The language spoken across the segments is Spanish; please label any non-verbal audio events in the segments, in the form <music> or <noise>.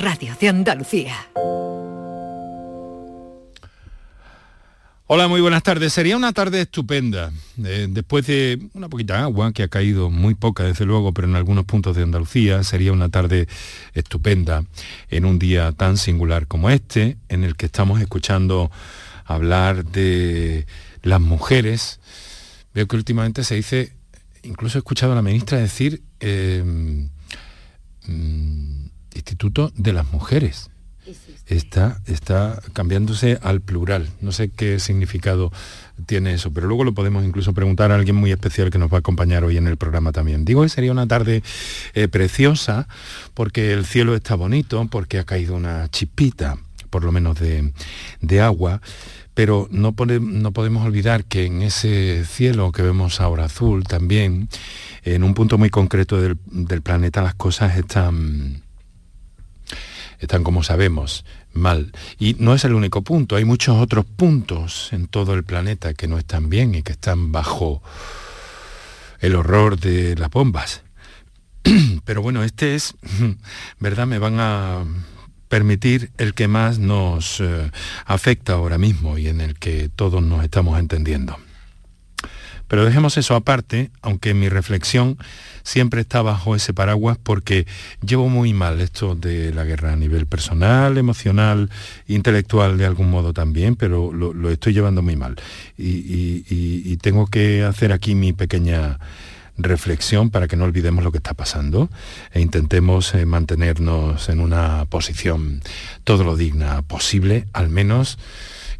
Radio de Andalucía. Hola, muy buenas tardes. Sería una tarde estupenda, eh, después de una poquita agua que ha caído, muy poca desde luego, pero en algunos puntos de Andalucía, sería una tarde estupenda en un día tan singular como este, en el que estamos escuchando hablar de las mujeres. Veo que últimamente se dice, incluso he escuchado a la ministra decir, eh, mm, Instituto de las Mujeres está, está cambiándose al plural. No sé qué significado tiene eso, pero luego lo podemos incluso preguntar a alguien muy especial que nos va a acompañar hoy en el programa también. Digo que sería una tarde eh, preciosa porque el cielo está bonito, porque ha caído una chispita, por lo menos de, agua, pero no, no, podemos olvidar que en ese cielo que vemos ahora azul también, en un punto muy concreto del, del planeta las cosas están están como sabemos mal. Y no es el único punto, hay muchos otros puntos en todo el planeta que no están bien y que están bajo el horror de las bombas. <clears throat> Pero bueno, este es, <clears throat> ¿verdad? Me van a permitir el que más nos eh, afecta ahora mismo y en el que todos nos estamos entendiendo. Pero dejemos eso aparte, aunque mi reflexión siempre está bajo ese paraguas porque llevo muy mal esto de la guerra a nivel personal, emocional, intelectual de algún modo también, pero lo, estoy llevando muy mal. Y, tengo que hacer aquí mi pequeña reflexión para que no olvidemos lo que está pasando e intentemos eh, mantenernos en una posición todo lo digna posible, al menos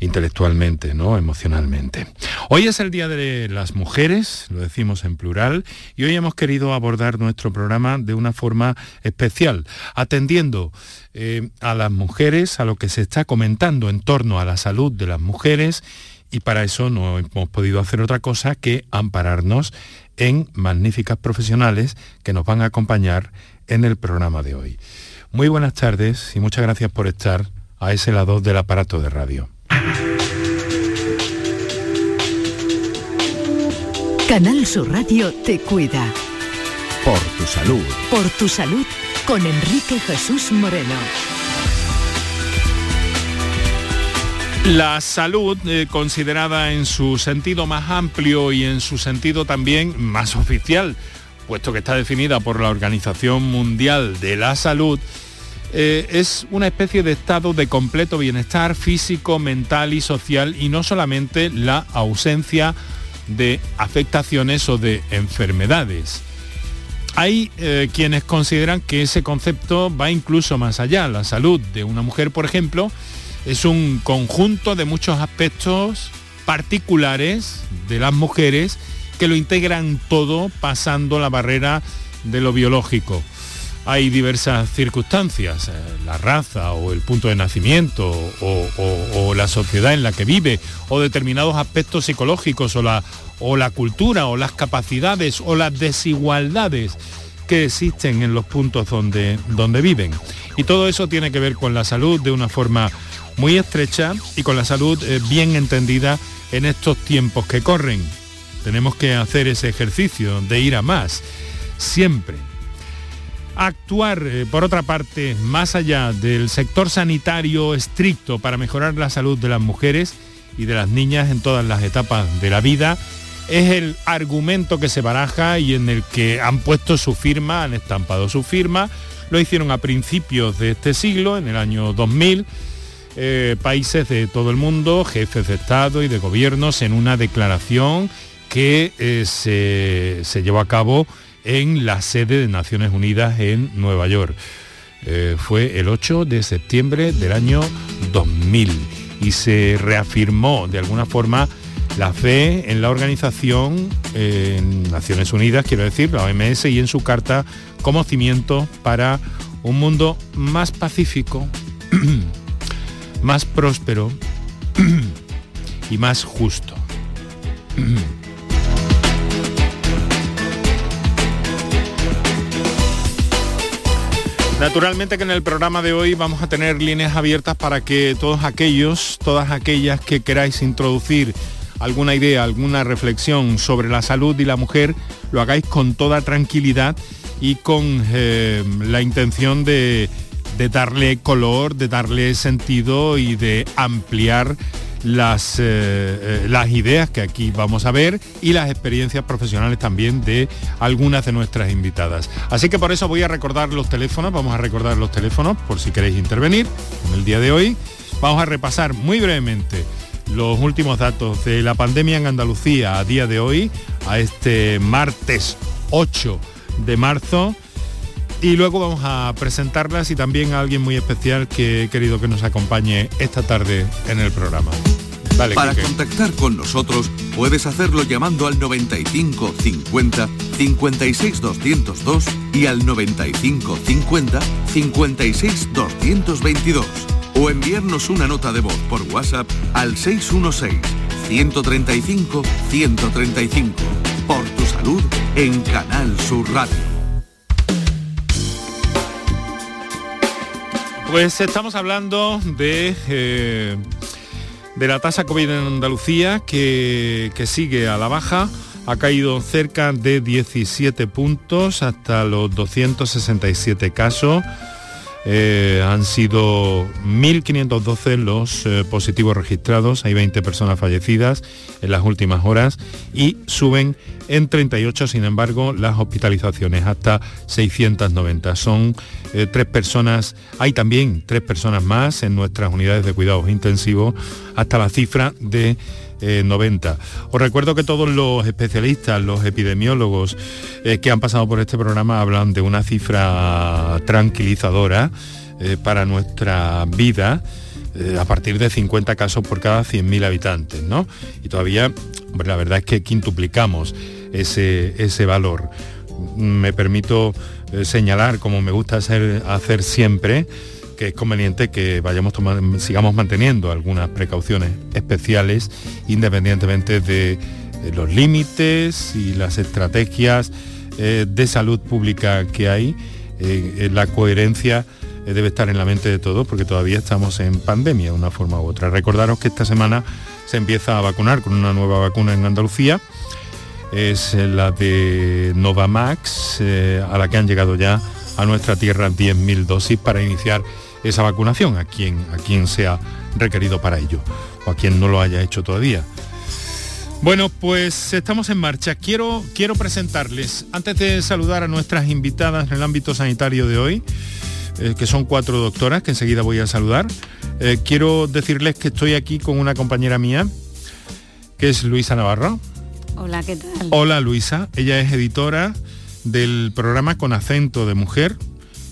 intelectualmente, ¿no? emocionalmente. Hoy es el Día de las Mujeres, lo decimos en plural, y hoy hemos querido abordar nuestro programa de una forma especial, atendiendo eh, a las mujeres, a lo que se está comentando en torno a la salud de las mujeres, y para eso no hemos podido hacer otra cosa que ampararnos en magníficas profesionales que nos van a acompañar en el programa de hoy. Muy buenas tardes y muchas gracias por estar a ese lado del aparato de radio. Canal Sur Radio te cuida. Por tu salud. Por tu salud con Enrique Jesús Moreno. La salud, eh, considerada en su sentido más amplio y en su sentido también más oficial, puesto que está definida por la Organización Mundial de la Salud, eh, es una especie de estado de completo bienestar físico, mental y social y no solamente la ausencia de afectaciones o de enfermedades. Hay eh, quienes consideran que ese concepto va incluso más allá. La salud de una mujer, por ejemplo, es un conjunto de muchos aspectos particulares de las mujeres que lo integran todo pasando la barrera de lo biológico hay diversas circunstancias, eh, la raza o el punto de nacimiento o, la sociedad en la que vive o determinados aspectos psicológicos o la, o la cultura o las capacidades o las desigualdades que existen en los puntos donde, donde viven. Y todo eso tiene que ver con la salud de una forma muy estrecha y con la salud eh, bien entendida en estos tiempos que corren. Tenemos que hacer ese ejercicio de ir a más, siempre actuar, eh, por otra parte, más allá del sector sanitario estricto para mejorar la salud de las mujeres y de las niñas en todas las etapas de la vida, es el argumento que se baraja y en el que han puesto su firma, han estampado su firma, lo hicieron a principios de este siglo, en el año 2000, eh, países de todo el mundo, jefes de Estado y de gobiernos, en una declaración que eh, se, se llevó a cabo en la sede de Naciones Unidas en Nueva York. Eh, fue el 8 de septiembre del año 2000 y se reafirmó de alguna forma la fe en la organización en Naciones Unidas, quiero decir, la OMS, y en su carta como cimiento para un mundo más pacífico, <clears throat> más próspero <clears throat> y más justo. <clears throat> Naturalmente que en el programa de hoy vamos a tener líneas abiertas para que todos aquellos, todas aquellas que queráis introducir alguna idea, alguna reflexión sobre la salud y la mujer, lo hagáis con toda tranquilidad y con eh, la intención de, de darle color, de darle sentido y de ampliar las, eh, eh, las ideas que aquí vamos a ver y las experiencias profesionales también de algunas de nuestras invitadas. Así que por eso voy a recordar los teléfonos, vamos a recordar los teléfonos por si queréis intervenir en el día de hoy. Vamos a repasar muy brevemente los últimos datos de la pandemia en Andalucía a día de hoy, a este martes 8 de marzo. Y luego vamos a presentarlas y también a alguien muy especial que he querido que nos acompañe esta tarde en el programa. Para contactar con nosotros puedes hacerlo llamando al 95 50 56 202 y al 95 50 56 222 o enviarnos una nota de voz por WhatsApp al 616 135 135 por tu salud en Canal Sur Radio. Pues estamos hablando de, eh, de la tasa COVID en Andalucía que, que sigue a la baja. Ha caído cerca de 17 puntos hasta los 267 casos. Eh, han sido 1.512 los eh, positivos registrados, hay 20 personas fallecidas en las últimas horas y suben en 38, sin embargo, las hospitalizaciones hasta 690. Son eh, tres personas, hay también tres personas más en nuestras unidades de cuidados intensivos hasta la cifra de 90. Os recuerdo que todos los especialistas, los epidemiólogos que han pasado por este programa hablan de una cifra tranquilizadora para nuestra vida a partir de 50 casos por cada 100.000 habitantes, ¿no? Y todavía, la verdad es que quintuplicamos ese, ese valor. Me permito señalar, como me gusta hacer, hacer siempre, que es conveniente que vayamos tomando, sigamos manteniendo algunas precauciones especiales independientemente de, los límites y las estrategias eh, de salud pública que hay. Eh, la coherencia eh, debe estar en la mente de todos porque todavía estamos en pandemia de una forma u otra. Recordaros que esta semana se empieza a vacunar con una nueva vacuna en Andalucía. Es la de Novamax, a la que han llegado ya a nuestra tierra 10.000 dosis para iniciar esa vacunación a quien, a quien sea requerido para ello o a quien no lo haya hecho todavía. Bueno, pues estamos en marcha. Quiero, quiero presentarles, antes de saludar a nuestras invitadas en el ámbito sanitario de hoy, eh, que son cuatro doctoras, que enseguida voy a saludar, eh, quiero decirles que estoy aquí con una compañera mía, que es Luisa Navarro. Hola, ¿qué tal? Hola, Luisa. Ella es editora del programa Con acento de mujer,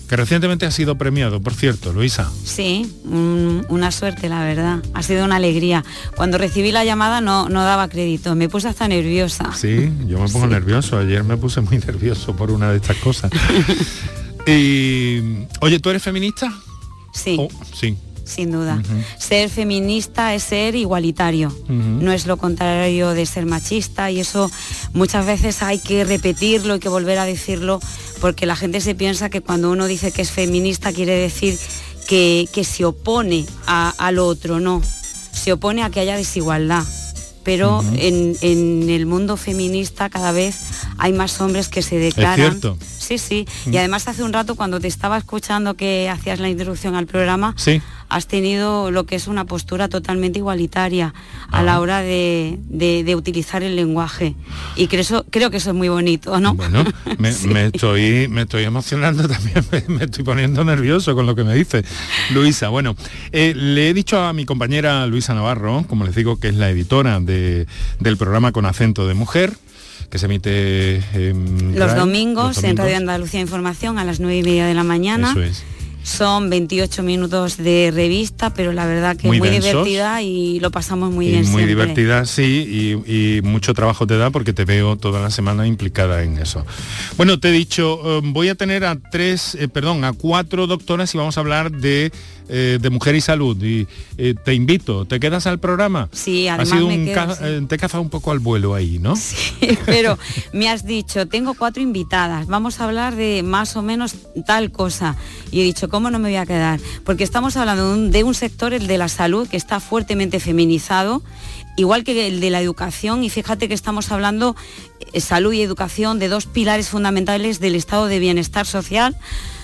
que recientemente ha sido premiado, por cierto, Luisa. Sí, una suerte, la verdad. Ha sido una alegría. Cuando recibí la llamada no, no daba crédito, me puse hasta nerviosa. Sí, yo me pongo nervioso. Ayer me puse muy nervioso por una de estas cosas. <laughs> y, oye, ¿tú eres feminista? Sí. Oh, sí sin duda. Ser feminista es ser igualitario, no es lo contrario de ser machista y eso muchas veces hay que repetirlo, hay que volver a decirlo, porque la gente se piensa que cuando uno dice que es feminista quiere decir que, se opone al otro, no, se opone a que haya desigualdad. Pero en, en, el mundo feminista cada vez hay más hombres que se declaran. Sí, sí. Y además hace un rato cuando te estaba escuchando que hacías la introducción al programa, sí has tenido lo que es una postura totalmente igualitaria a la hora de, utilizar el lenguaje. Y creo, creo que eso es muy bonito, ¿no? Bueno, <laughs> me, estoy, me estoy emocionando <laughs> también, me, estoy poniendo nervioso con lo que me dice Luisa. Bueno, eh, le he dicho a mi compañera Luisa Navarro, como les digo, que es la editora del programa Con acento de mujer, que se emite los, domingos, en Radio Andalucía Información a las nueve y media de la mañana. Eso es. Son 28 minutos de revista, pero la verdad que muy, muy divertida y lo pasamos muy bien. Muy divertida, sí, y, mucho trabajo te da porque te veo toda la semana implicada en eso. Bueno, te he dicho, eh, voy a tener a tres, eh, perdón, a cuatro doctoras y vamos a hablar de eh, de Mujer y Salud. Y eh, te invito, ¿te quedas al programa? Sí, además ha sido un eh, Te caza un poco al vuelo ahí, ¿no? Sí, <laughs> pero me has dicho, tengo cuatro invitadas, vamos a hablar de más o menos tal cosa. Y he dicho, ¿cómo no me voy a quedar? Porque estamos hablando de un, sector, el de la salud, que está fuertemente feminizado igual que el de la educación, y fíjate que estamos hablando salud y educación de dos pilares fundamentales del estado de bienestar social,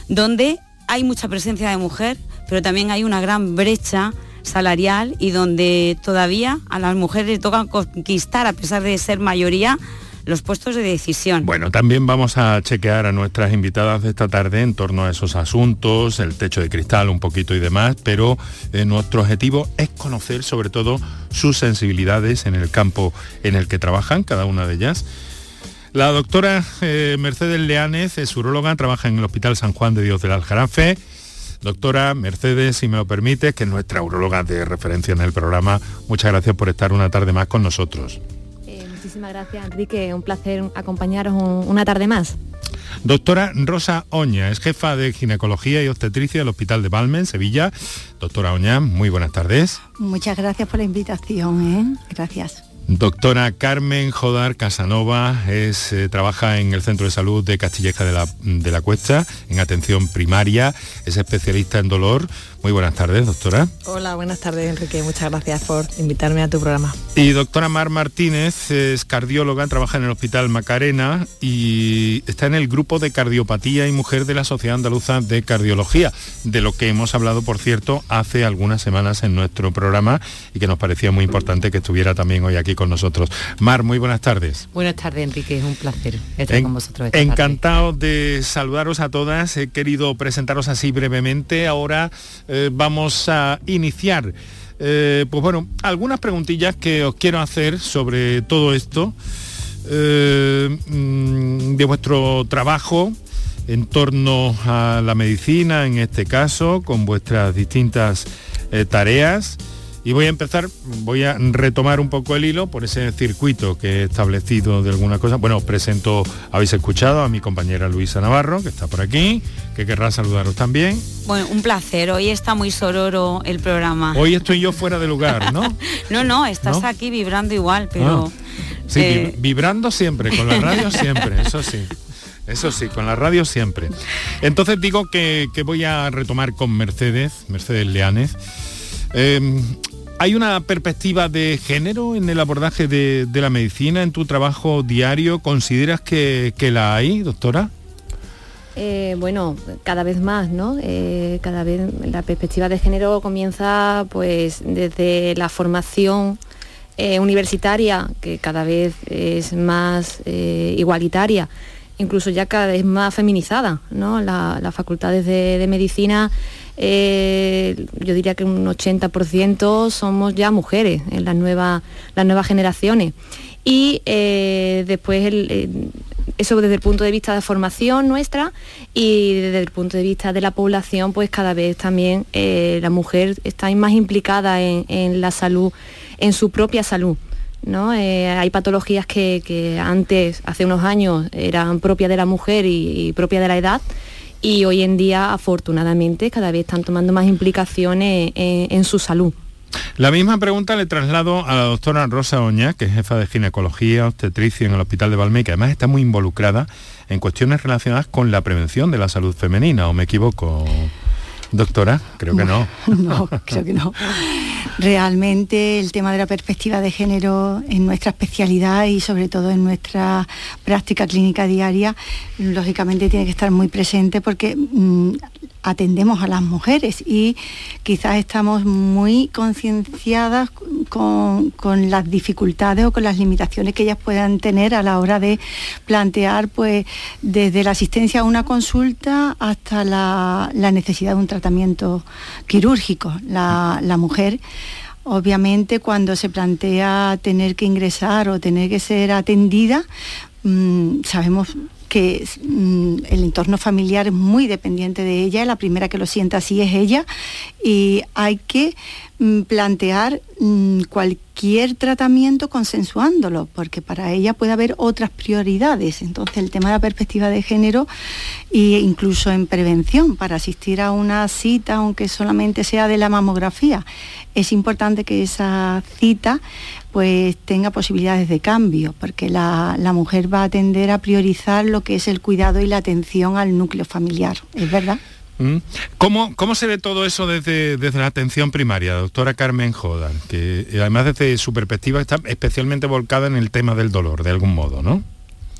donde hay mucha presencia de mujer, pero también hay una gran brecha salarial y donde todavía a las mujeres les toca conquistar, a pesar de ser mayoría, los puestos de decisión. Bueno, también vamos a chequear a nuestras invitadas de esta tarde en torno a esos asuntos, el techo de cristal un poquito y demás, pero eh, nuestro objetivo es conocer sobre todo sus sensibilidades en el campo en el que trabajan, cada una de ellas. La doctora eh, Mercedes Leánez es uróloga, trabaja en el Hospital San Juan de Dios del Aljarafe. Doctora Mercedes, si me lo permite, que es nuestra uróloga de referencia en el programa, muchas gracias por estar una tarde más con nosotros. Muchísimas gracias, Enrique. Un placer acompañaros una tarde más. Doctora Rosa Oña, es jefa de ginecología y obstetricia del Hospital de Balmen, Sevilla. Doctora Oña, muy buenas tardes. Muchas gracias por la invitación. ¿eh? Gracias. Doctora Carmen Jodar Casanova es, eh, trabaja en el Centro de Salud de Castilleja de la, de la Cuesta, en atención primaria, es especialista en dolor. Muy buenas tardes, doctora. Hola, buenas tardes, Enrique. Muchas gracias por invitarme a tu programa. Y doctora Mar Martínez es cardióloga, trabaja en el Hospital Macarena y está en el grupo de cardiopatía y mujer de la Sociedad Andaluza de Cardiología, de lo que hemos hablado, por cierto, hace algunas semanas en nuestro programa y que nos parecía muy importante que estuviera también hoy aquí con nosotros. Mar, muy buenas tardes. Buenas tardes, Enrique. Es un placer estar con vosotros. encantado de saludaros a todas. He querido presentaros así brevemente. Ahora eh, vamos a iniciar. Eh, pues bueno, algunas preguntillas que os quiero hacer sobre todo esto, eh, mm, de vuestro trabajo en torno a la medicina, en este caso, con vuestras distintas tareas. Y voy a empezar, voy a retomar un poco el hilo por ese circuito que he establecido de alguna cosa. Bueno, os presento, habéis escuchado a mi compañera Luisa Navarro, que está por aquí, que querrá saludaros también. Bueno, un placer. Hoy está muy sororo el programa. Hoy estoy yo fuera de lugar, ¿no? <laughs> no, no, estás aquí vibrando igual, pero... Ah. Sí, eh, vibrando siempre, con la radio <laughs> siempre, eso sí. Eso sí, con la radio siempre. Entonces digo que, voy a retomar con Mercedes, Mercedes Leanes. Em, ¿Hay una perspectiva de género en el abordaje de, la medicina en tu trabajo diario? ¿Consideras que, la hay, doctora? Eh, bueno, cada vez más, ¿no? Eh, cada vez la perspectiva de género comienza pues desde la formación eh, universitaria, que cada vez es más igualitaria, incluso ya cada vez más feminizada, ¿no? las facultades de medicina eh, yo diría que un 80% somos ya mujeres en las nuevas, las nuevas generaciones. Y eh, después eso desde el punto de vista de formación nuestra y desde el punto de vista de la población, pues cada vez también eh, la mujer está más implicada en, la salud, en su propia salud. ¿no? hay patologías que, antes, hace unos años, eran propias de la mujer y, y propias de la edad y hoy en día afortunadamente cada vez están tomando más implicaciones en, su salud. La misma pregunta le traslado a la doctora Rosa Oña, que es jefa de ginecología, obstetricia en el Hospital de Valme, que además está muy involucrada en cuestiones relacionadas con la prevención de la salud femenina, ¿o me equivoco? Doctora, creo que no. <laughs> No, creo que no. Realmente el tema de la perspectiva de género en nuestra especialidad y sobre todo en nuestra práctica clínica diaria, lógicamente tiene que estar muy presente porque mm, atendemos a las mujeres y quizás estamos muy concienciadas con, las dificultades o con las limitaciones que ellas puedan tener a la hora de plantear pues desde la asistencia a una consulta hasta la, necesidad de un tratamiento quirúrgico. La, mujer obviamente cuando se plantea tener que ingresar o tener que ser atendida, mm, sabemos que mm, el entorno familiar es muy dependiente de ella, la primera que lo sienta así es ella, y hay que mm, plantear mm, cualquier tratamiento consensuándolo, porque para ella puede haber otras prioridades. Entonces el tema de la perspectiva de género e incluso en prevención, para asistir a una cita, aunque solamente sea de la mamografía, es importante que esa cita pues tenga posibilidades de cambio, porque la, mujer va a tender a priorizar lo que es el cuidado y la atención al núcleo familiar, ¿es verdad? Mm. ¿Cómo, ¿Cómo, se ve todo eso desde, desde la atención primaria, doctora Carmen Jodan? Que además desde su perspectiva está especialmente volcada en el tema del dolor, de algún modo, ¿no?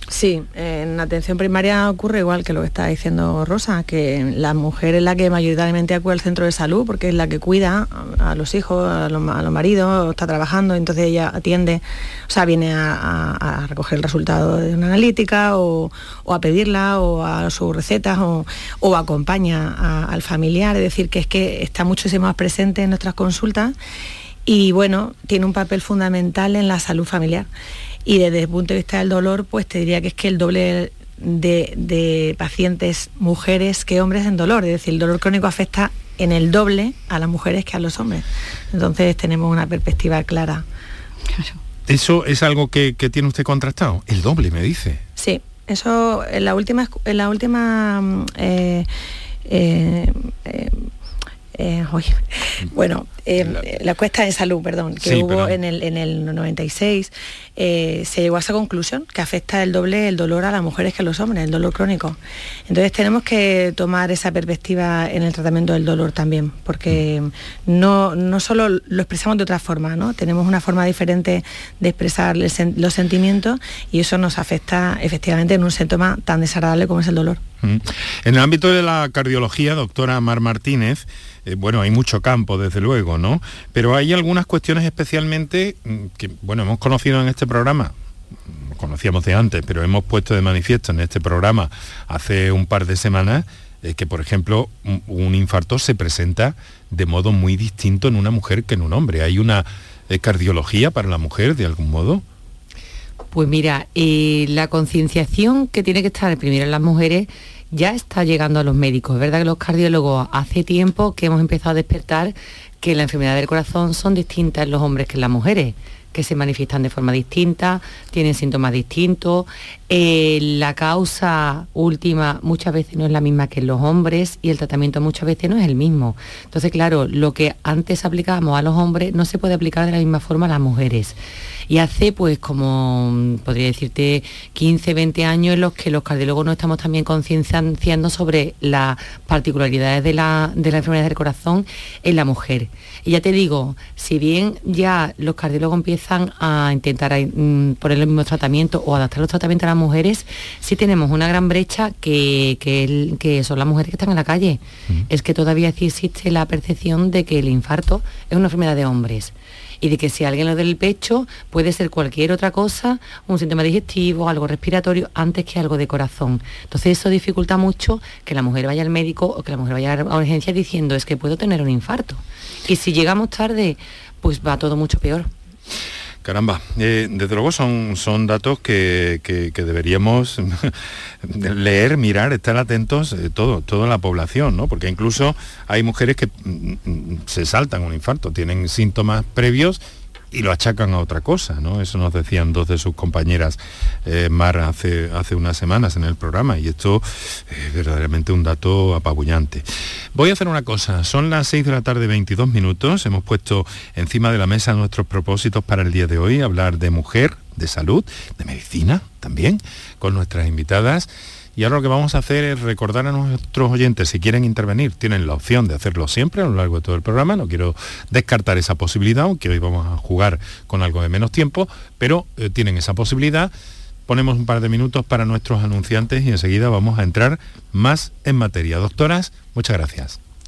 Sí, en atención primaria ocurre igual que lo que está diciendo Rosa, que la mujer es la que mayoritariamente acude al centro de salud porque es la que cuida a los hijos, a los, maridos, está trabajando, entonces ella atiende, o sea, viene a, recoger el resultado de una analítica o, a pedirla o a sus recetas o, acompaña al familiar, es decir, que es que está muchísimo más presente en nuestras consultas y bueno, tiene un papel fundamental en la salud familiar. Y desde el punto de vista del dolor, pues te diría que es que el doble de, pacientes mujeres que hombres en dolor, es decir, el dolor crónico afecta en el doble a las mujeres que a los hombres. Entonces tenemos una perspectiva clara. ¿Eso es algo que, tiene usted contrastado? El doble, me dice. Sí, eso en la última, en la última mm, eh, eh, eh, <laughs> bueno, eh, la, cuesta de salud, perdón, que hubo En, el, en el 96, eh, se llegó a esa conclusión, que afecta el doble el dolor a las mujeres que a los hombres, el dolor crónico. Entonces tenemos que tomar esa perspectiva en el tratamiento del dolor también, porque no, no solo lo expresamos de otra forma, ¿no? tenemos una forma diferente de expresar los sentimientos y eso nos afecta efectivamente en un síntoma tan desagradable como es el dolor. En el ámbito de la cardiología, doctora Mar Martínez, eh, bueno, hay mucho campo, desde luego, ¿no? Pero hay algunas cuestiones especialmente mm, que, bueno, hemos conocido en este programa, conocíamos de antes, pero hemos puesto de manifiesto en este programa hace un par de semanas eh, que, por ejemplo, un, infarto se presenta de modo muy distinto en una mujer que en un hombre. ¿Hay una eh, cardiología para la mujer de algún modo? Pues mira, la concienciación que tiene que estar primero en las mujeres ya está llegando a los médicos. Es verdad que los cardiólogos hace tiempo que hemos empezado a despertar que la enfermedad del corazón son distintas en los hombres que en las mujeres que se manifiestan de forma distinta, tienen síntomas distintos. Eh, la causa última muchas veces no es la misma que en los hombres y el tratamiento muchas veces no es el mismo. Entonces, claro, lo que antes aplicábamos a los hombres no se puede aplicar de la misma forma a las mujeres. Y hace pues como, podría decirte, 15, 20 años en los que los cardiólogos no estamos también concienciando sobre las particularidades de la, de la enfermedad del corazón en la mujer. Y ya te digo, si bien ya los cardiólogos empiezan a intentar mm, poner el mismo tratamiento o adaptar los tratamientos a las mujeres, sí tenemos una gran brecha que, que, son las mujeres que están en la calle. Es que todavía existe la percepción de que el infarto es una enfermedad de hombres y de que si alguien lo del pecho puede ser cualquier otra cosa, un síntoma digestivo, algo respiratorio, antes que algo de corazón. Entonces eso dificulta mucho que la mujer vaya al médico o que la mujer vaya a urgencia diciendo es que puedo tener un infarto. Y si llegamos tarde, pues va todo mucho peor. Caramba, eh, desde luego son, son datos que, deberíamos <laughs> leer, mirar, estar atentos eh, todo, toda la población, ¿no? Porque incluso hay mujeres que mm, mm, se saltan un infarto, tienen síntomas previos y lo achacan a otra cosa, ¿no? Eso nos decían dos de sus compañeras eh, Mar hace, hace unas semanas en el programa y esto es verdaderamente un dato apabullante. Voy a hacer una cosa, son las 6 de la tarde 22 minutos, hemos puesto encima de la mesa nuestros propósitos para el día de hoy, hablar de mujer, de salud, de medicina también, con nuestras invitadas. Y ahora lo que vamos a hacer es recordar a nuestros oyentes, si quieren intervenir, tienen la opción de hacerlo siempre a lo largo de todo el programa. No quiero descartar esa posibilidad, aunque hoy vamos a jugar con algo de menos tiempo, pero eh, tienen esa posibilidad. Ponemos un par de minutos para nuestros anunciantes y enseguida vamos a entrar más en materia. Doctoras, muchas gracias.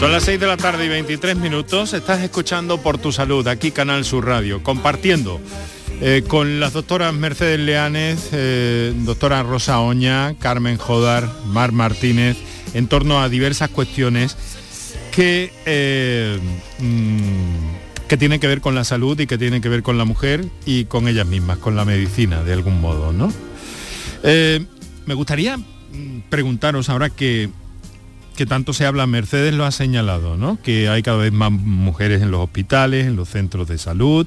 Son las 6 de la tarde y 23 minutos. Estás escuchando Por tu Salud, aquí Canal Sur Radio, compartiendo eh, con las doctoras Mercedes Leanes, eh, doctora Rosa Oña, Carmen Jodar, Mar Martínez, en torno a diversas cuestiones que, eh, mm, que que ver con la salud y que tienen que ver con la mujer y con ellas mismas, con la medicina, de algún modo, ¿no? me gustaría mm, preguntaros ahora que que tanto se habla, Mercedes lo ha señalado, ¿no? que hay cada vez más mujeres en los hospitales, en los centros de salud,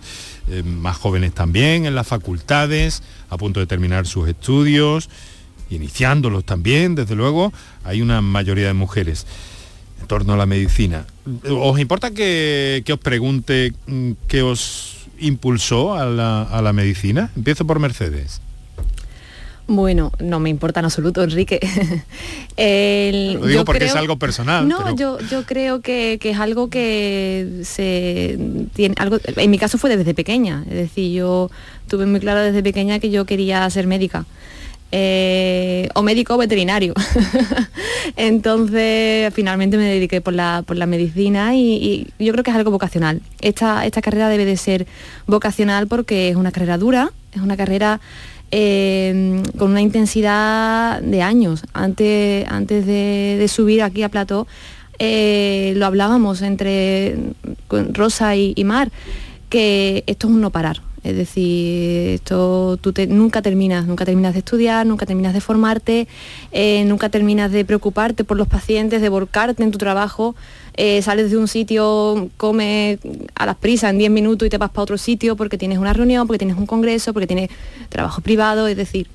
eh, más jóvenes también, en las facultades, a punto de terminar sus estudios, iniciándolos también, desde luego, hay una mayoría de mujeres en torno a la medicina. ¿Os importa que, os pregunte mm, qué os impulsó a la, a la medicina? Empiezo por Mercedes. Bueno, no me importa en absoluto, Enrique. <laughs> Lo digo porque es algo personal. No, yo, yo creo que, es algo que se tiene algo. En mi caso fue desde pequeña. Es decir, yo tuve muy claro desde pequeña que yo quería ser médica. Eh, o médico veterinario. <laughs> Entonces, finalmente me dediqué por la, por la medicina y, y, yo creo que es algo vocacional. Esta, esta carrera debe de ser vocacional porque es una carrera dura, es una carrera Em, con una intensidad de años. Antes, antes de, subir aquí a Plató, eh, lo hablábamos entre Rosa y, Mar, que esto es un no parar. Es decir, esto tú nunca terminas, nunca terminas de estudiar, nunca terminas de formarte, eh, nunca terminas de preocuparte por los pacientes, de volcarte en tu trabajo. Eh, sales de un sitio, comes a las prisas en 10 minutos y te vas para otro sitio porque tienes una reunión, porque tienes un congreso, porque tienes trabajo privado, es decir,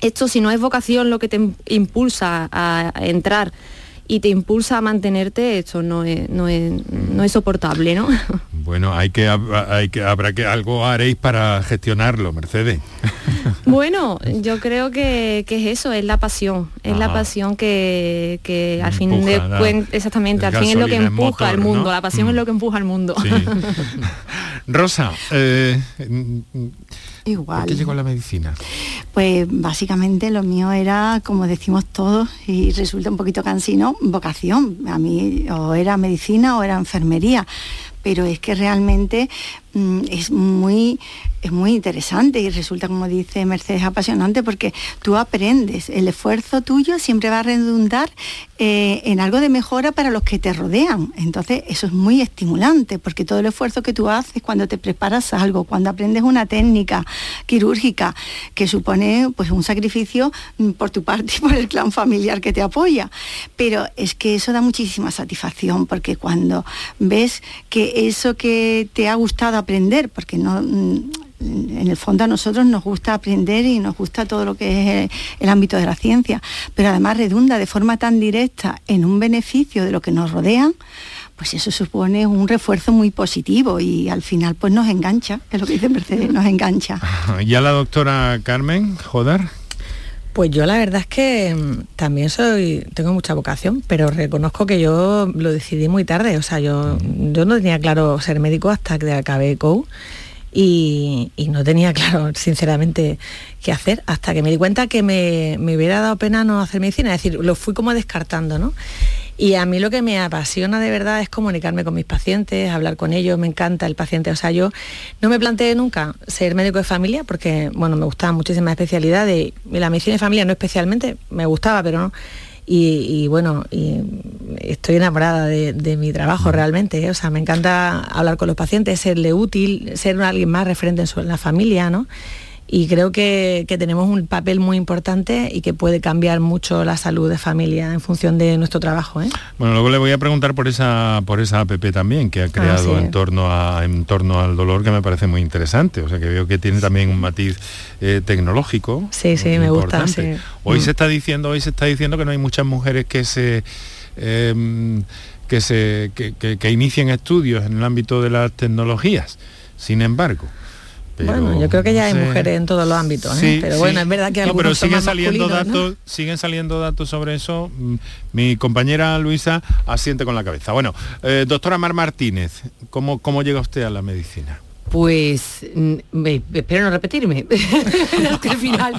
esto si no es vocación lo que te impulsa a entrar y te impulsa a mantenerte, esto no es, no es, no es soportable, ¿no? <laughs> Bueno, hay que, hay que, habrá que algo haréis para gestionarlo, Mercedes. <laughs> Bueno, yo creo que, es eso, es la pasión, es la pasión que, al fin de cuentas, exactamente, al fin es lo que empuja al mundo, la pasión es mm. lo que empuja al mundo. <laughs> Rosa, eh, Igual. ¿Por qué llegó la medicina? Pues básicamente lo mío era, como decimos todos, y resulta un poquito cansino, vocación. A mí o era medicina o era enfermería pero es que realmente es muy es muy interesante y resulta, como dice Mercedes, apasionante porque tú aprendes, el esfuerzo tuyo siempre va a redundar eh, en algo de mejora para los que te rodean. Entonces, eso es muy estimulante porque todo el esfuerzo que tú haces cuando te preparas algo, cuando aprendes una técnica quirúrgica que supone pues un sacrificio mm, por tu parte y por el clan familiar que te apoya. Pero es que eso da muchísima satisfacción porque cuando ves que eso que te ha gustado aprender, porque no mm, en el fondo a nosotros nos gusta aprender y nos gusta todo lo que es el ámbito de la ciencia, pero además redunda de forma tan directa en un beneficio de lo que nos rodean, pues eso supone un refuerzo muy positivo y al final pues nos engancha, es lo que dice Mercedes, nos engancha. <laughs> ¿Y a la doctora Carmen Joder? Pues yo la verdad es que mm, también soy, tengo mucha vocación, pero reconozco que yo lo decidí muy tarde. O sea, yo, yo no tenía claro ser médico hasta que acabé COU y, no tenía <laughs> claro, sinceramente, qué hacer, hasta que me di cuenta que me, hubiera dado pena no hacer medicina, es decir, lo fui como descartando, ¿no? Y a mí lo que me apasiona de verdad es comunicarme con mis pacientes, hablar con ellos, me encanta el paciente. O sea, yo no me planteé nunca ser médico de familia porque, bueno, me gustaban muchísimas especialidades la medicina de familia no especialmente, me gustaba, pero no y, bueno, estoy enamorada de, mi trabajo realmente, ¿eh? o sea, me encanta hablar con los pacientes, serle útil, ser alguien más referente en, la familia, ¿no? Y creo que, tenemos un papel muy importante y que puede cambiar mucho la salud de familia en función de nuestro trabajo. ¿eh? Bueno, luego le voy a preguntar por esa por esa app también que ha ah, creado en torno a en torno al dolor que me parece muy interesante. O sea que veo que tiene también un matiz eh, tecnológico. Sí, sí, me gusta. Hoy mm. se está diciendo, hoy se está diciendo que no hay muchas mujeres que se em, que se que, que inicien estudios en el ámbito de las tecnologías. Sin embargo, bueno, yo creo que ya hay mujeres en todos los ámbitos, ¿eh? pero bueno, es verdad que no, pero siguen saliendo datos, siguen saliendo datos sobre eso. Mm, mi compañera Luisa asiente con la cabeza. Bueno, eh, doctora Mar Martínez, ¿cómo, ¿cómo llega usted a la medicina? Pues espero no repetirme. <laughs> al final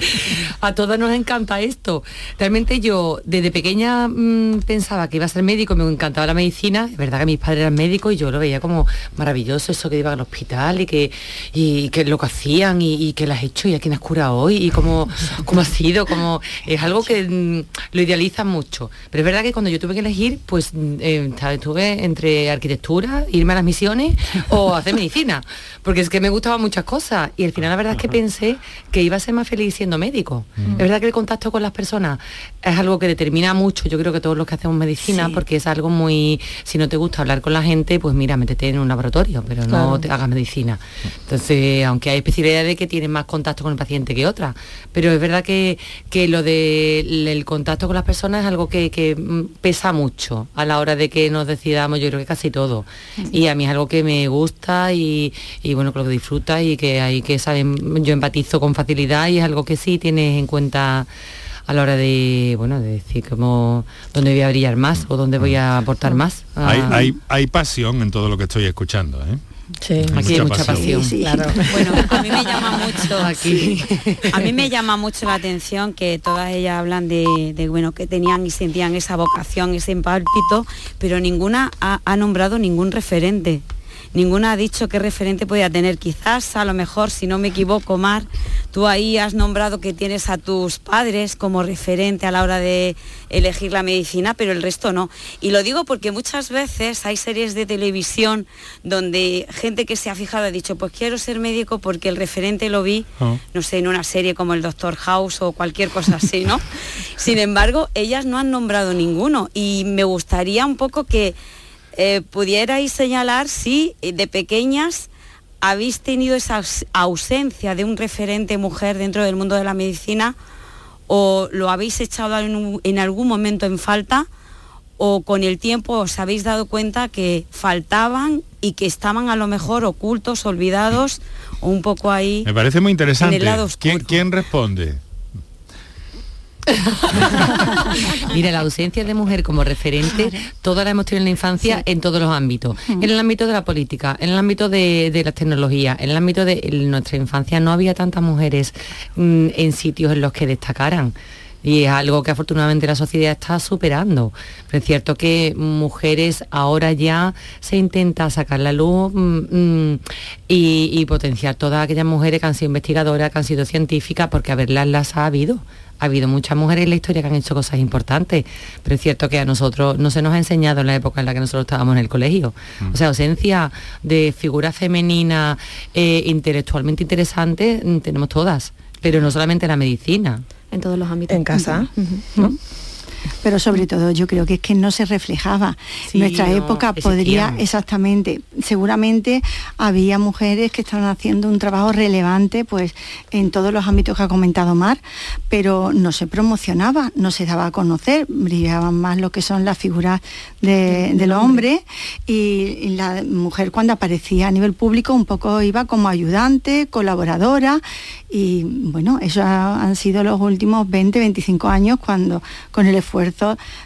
a todas nos encanta esto. Realmente yo desde pequeña mm, pensaba que iba a ser médico, me encantaba la medicina. Es verdad que mis padres eran médicos y yo lo veía como maravilloso eso que iban al hospital y que, y que lo que hacían y, que las has hecho y a quién has curado hoy y cómo, cómo ha sido, como es algo que mm, lo idealizan mucho. Pero es verdad que cuando yo tuve que elegir, pues mm, eh, estuve entre arquitectura, irme a las misiones o hacer medicina porque es que me gustaban muchas cosas y al final la verdad es que pensé que iba a ser más feliz siendo médico. Mm. Es verdad que el contacto con las personas es algo que determina mucho, yo creo que todos los que hacemos medicina, porque es algo muy, si no te gusta hablar con la gente, pues mira, métete en un laboratorio, pero no te hagas medicina. Entonces, aunque hay especialidades de que tienen más contacto con el paciente que otras, pero es verdad que, que lo del contacto con las personas es algo que, mm, pesa mucho a la hora de que nos decidamos, yo creo que casi todo. Y a mí es algo que me gusta y y bueno, que lo que disfruta y que hay que saben, yo empatizo con facilidad y es algo que sí tienes en cuenta a la hora de bueno de decir como dónde voy a brillar más o dónde voy a aportar más. Hay, hay, hay pasión en todo lo que estoy escuchando, ¿eh? Sí, aquí hay mucha pasión. Claro. <laughs> Bueno, a mí me llama <laughs> mucho aquí. A mí me llama mucho la atención que todas ellas hablan de, bueno que tenían y sentían esa vocación, ese pálpito, pero ninguna ha nombrado ningún referente ninguna ha dicho qué referente podía tener. Quizás, a lo mejor, si no me equivoco, Mar, tú ahí has nombrado que tienes a tus padres como referente a la hora de elegir la medicina, pero el resto no. Y lo digo porque muchas veces hay series de televisión donde gente que se ha fijado ha dicho, pues quiero ser médico porque el referente lo vi, ah. no sé, en una serie como el Doctor House o cualquier cosa así, ¿no? <laughs> Sin embargo, ellas no han nombrado ninguno y me gustaría un poco que eh, pudierais señalar si eh, de pequeñas habéis tenido esa ausencia de un referente mujer dentro del mundo de la medicina o lo habéis echado en, algún momento en falta o con el tiempo os habéis dado cuenta que faltaban y que estaban a lo mejor ocultos, olvidados o un poco ahí. Me parece muy interesante. ¿Quién responde? <laughs> Mira, la ausencia de mujer como referente, toda la hemos tenido en la infancia en todos los ámbitos. En el ámbito de la política, en el ámbito de, de las tecnologías, en el ámbito de nuestra infancia no había tantas mujeres mm, en sitios en los que destacaran. Y es algo que afortunadamente la sociedad está superando. Pero es cierto que mujeres ahora ya se intenta sacar la luz mm, mm, y, y, potenciar todas aquellas mujeres que han sido investigadoras, que han sido científicas, porque a verlas las ha habido ha habido muchas mujeres en la historia que han hecho cosas importantes, pero es cierto que a nosotros no se nos ha enseñado en la época en la que nosotros estábamos en el colegio. Mm. O sea, ausencia de figuras femeninas eh, intelectualmente interesantes mm, tenemos todas, pero no solamente la medicina. En todos los ámbitos. En casa pero sobre todo yo creo que es que no se reflejaba. Nuestra época podría, exactamente, seguramente había mujeres que estaban haciendo un trabajo relevante pues en todos los ámbitos que ha comentado Mar, pero no se promocionaba, no se daba a conocer, brillaban más lo que son las figuras de, del hombre. y, la mujer cuando aparecía a nivel público un poco iba como ayudante, colaboradora. Y bueno, eso han sido los últimos 20, 25 años cuando con el esfuerzo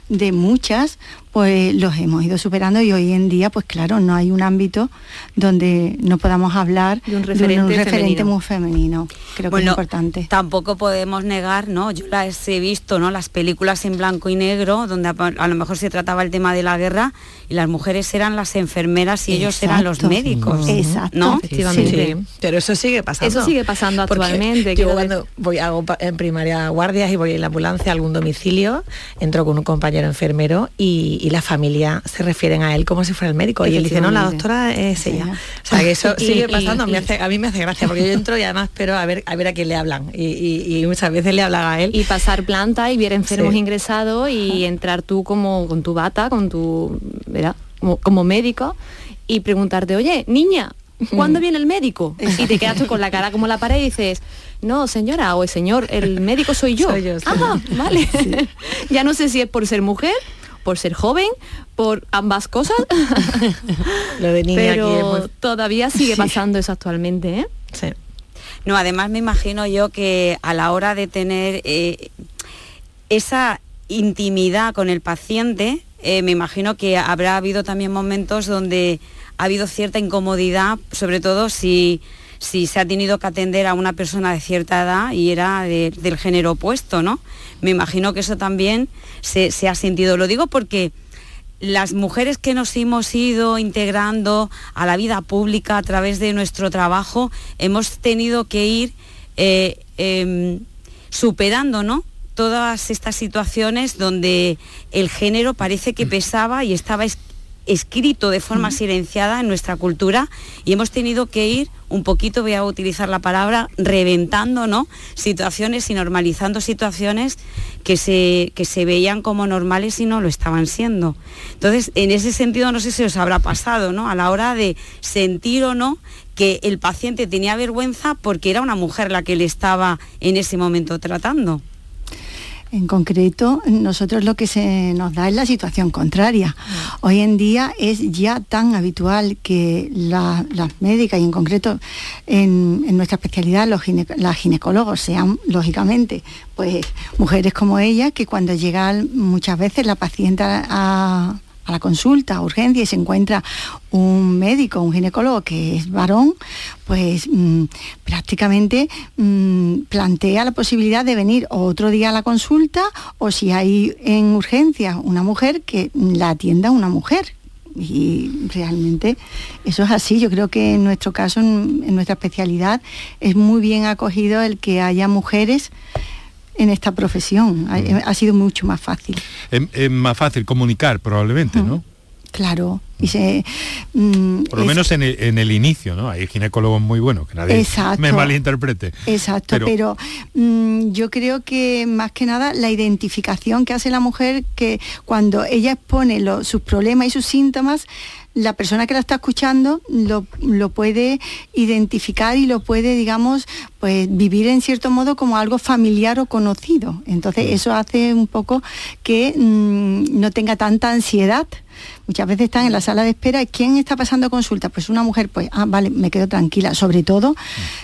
de muchas, pues los hemos ido superando y hoy en día, pues claro, no hay un ámbito donde no podamos hablar de un referente, muy femenino. Creo que es importante. Tampoco podemos negar, ¿no? Yo las he visto, ¿no? Las películas en blanco y negro, donde a, lo mejor se trataba el tema de la guerra y las mujeres eran las enfermeras y ellos eran los médicos. Exacto. ¿no? Efectivamente. Pero eso sigue pasando. Eso sigue pasando actualmente. Yo cuando voy hago en primaria guardias y voy en la ambulancia a algún domicilio, entro con un compañero enfermero y y la familia se refieren a él como si fuera el médico. Y él dice, no, la doctora es ella. O sea, que eso <laughs> sigue pasando. a mí me hace gracia, porque yo <laughs> entro y además espero a ver a, ver a quién le hablan. Y, muchas veces le hablan a él. Y pasar planta y ver enfermos ingresados y entrar tú como con tu bata, con tu, ¿verdad? Como, médico y preguntarte, oye, niña, ¿cuándo viene el médico? <laughs> Y te quedas tú con la cara como la pared y dices, no, señora o el señor, el médico soy yo. Ah, vale. ya no sé si es por ser mujer por ser joven, por ambas cosas. <laughs> Lo de niña Pero todavía sigue pasando eso actualmente, ¿eh? Sí. No, además me imagino yo que a la hora de tener eh, esa intimidad con el paciente, eh, me imagino que habrá habido también momentos donde ha habido cierta incomodidad, sobre todo si, si se ha tenido que atender a una persona de cierta edad y era del género opuesto, ¿no? Me imagino que eso también se, se ha sentido. Lo digo porque las mujeres que nos hemos ido integrando a la vida pública a través de nuestro trabajo, hemos tenido que ir eh, em, superando ¿no? todas estas situaciones donde el género parece que pesaba y estaba escrito de forma silenciada en nuestra cultura y hemos tenido que ir un poquito, voy a utilizar la palabra, reventando ¿no? situaciones y normalizando situaciones que se, que se veían como normales y no lo estaban siendo. Entonces, en ese sentido, no sé si os habrá pasado, ¿no? A la hora de sentir o no que el paciente tenía vergüenza porque era una mujer la que le estaba en ese momento tratando. En concreto, nosotros lo que se nos da es la situación contraria. Mm. Hoy en día es ya tan habitual que las médicas y en concreto en, nuestra especialidad los las ginecólogos sean, lógicamente, pues mujeres como ella, que cuando llega muchas veces la paciente a, a la consulta, a urgencia, y se encuentra un médico, un ginecólogo que es varón, pues mm, prácticamente mm, plantea la posibilidad de venir otro día a la consulta o si hay en urgencia una mujer, que la atienda una mujer. Y realmente eso es así. Yo creo que en nuestro caso, en nuestra especialidad, es muy bien acogido el que haya mujeres en esta profesión. Ha, sido mucho más fácil. Es, más fácil comunicar probablemente, ¿no? Claro, y se, mm, Por lo menos en el, inicio, ¿no? Hay ginecólogos muy buenos, que nadie me malinterprete. Exacto, pero, mm, yo creo que más que nada la identificación que hace la mujer, que cuando ella expone sus problemas y sus síntomas, la persona que la está escuchando lo, puede identificar y lo puede, digamos, pues vivir en cierto modo como algo familiar o conocido. Entonces eso hace un poco que mm, no tenga tanta ansiedad Muchas veces están en la sala de espera. ¿Quién está pasando consulta? Pues una mujer, pues, ah, vale, me quedo tranquila. Sobre todo,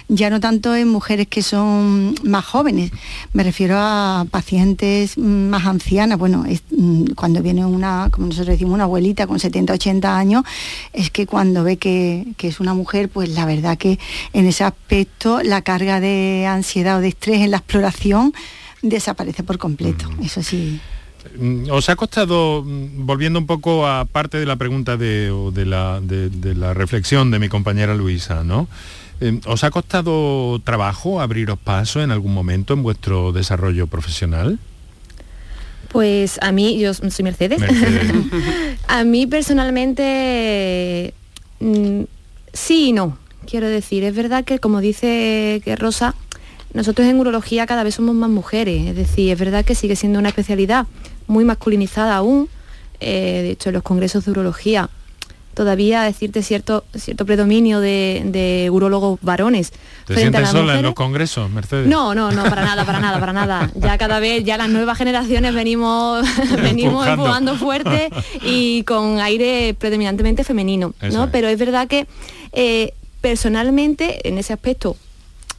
ya no tanto en mujeres que son más jóvenes. Me refiero a pacientes más ancianas. Bueno, mm, cuando viene una, como nosotros decimos, una abuelita con 70, 80 años, es que cuando ve que, que es una mujer, pues la verdad que en ese aspecto la carga de ansiedad o de estrés en la exploración desaparece por completo. Eso sí. Mm, ¿Os ha costado, mm, volviendo un poco a parte de la pregunta de, la, de, la, reflexión de mi compañera Luisa, ¿no? Em, ¿Os ha costado trabajo abriros paso en algún momento en vuestro desarrollo profesional? Pues a mí, yo soy Mercedes. <laughs> a mí personalmente mm, sí y no. Quiero decir, es verdad que como dice que Rosa, nosotros en urología cada vez somos más mujeres, es decir, es verdad que sigue siendo una especialidad muy masculinizada aún, eh, de hecho en los congresos de urología todavía decirte cierto, cierto predominio de, urologos varones. ¿Te sientes sola en los congresos, Mercedes? No, no, no, para nada, para nada, para nada. Ya cada vez, ya las nuevas generaciones venimos, <laughs> venimos empujando fuerte y con aire predominantemente femenino, ¿no? Pero es verdad que eh, personalmente en ese aspecto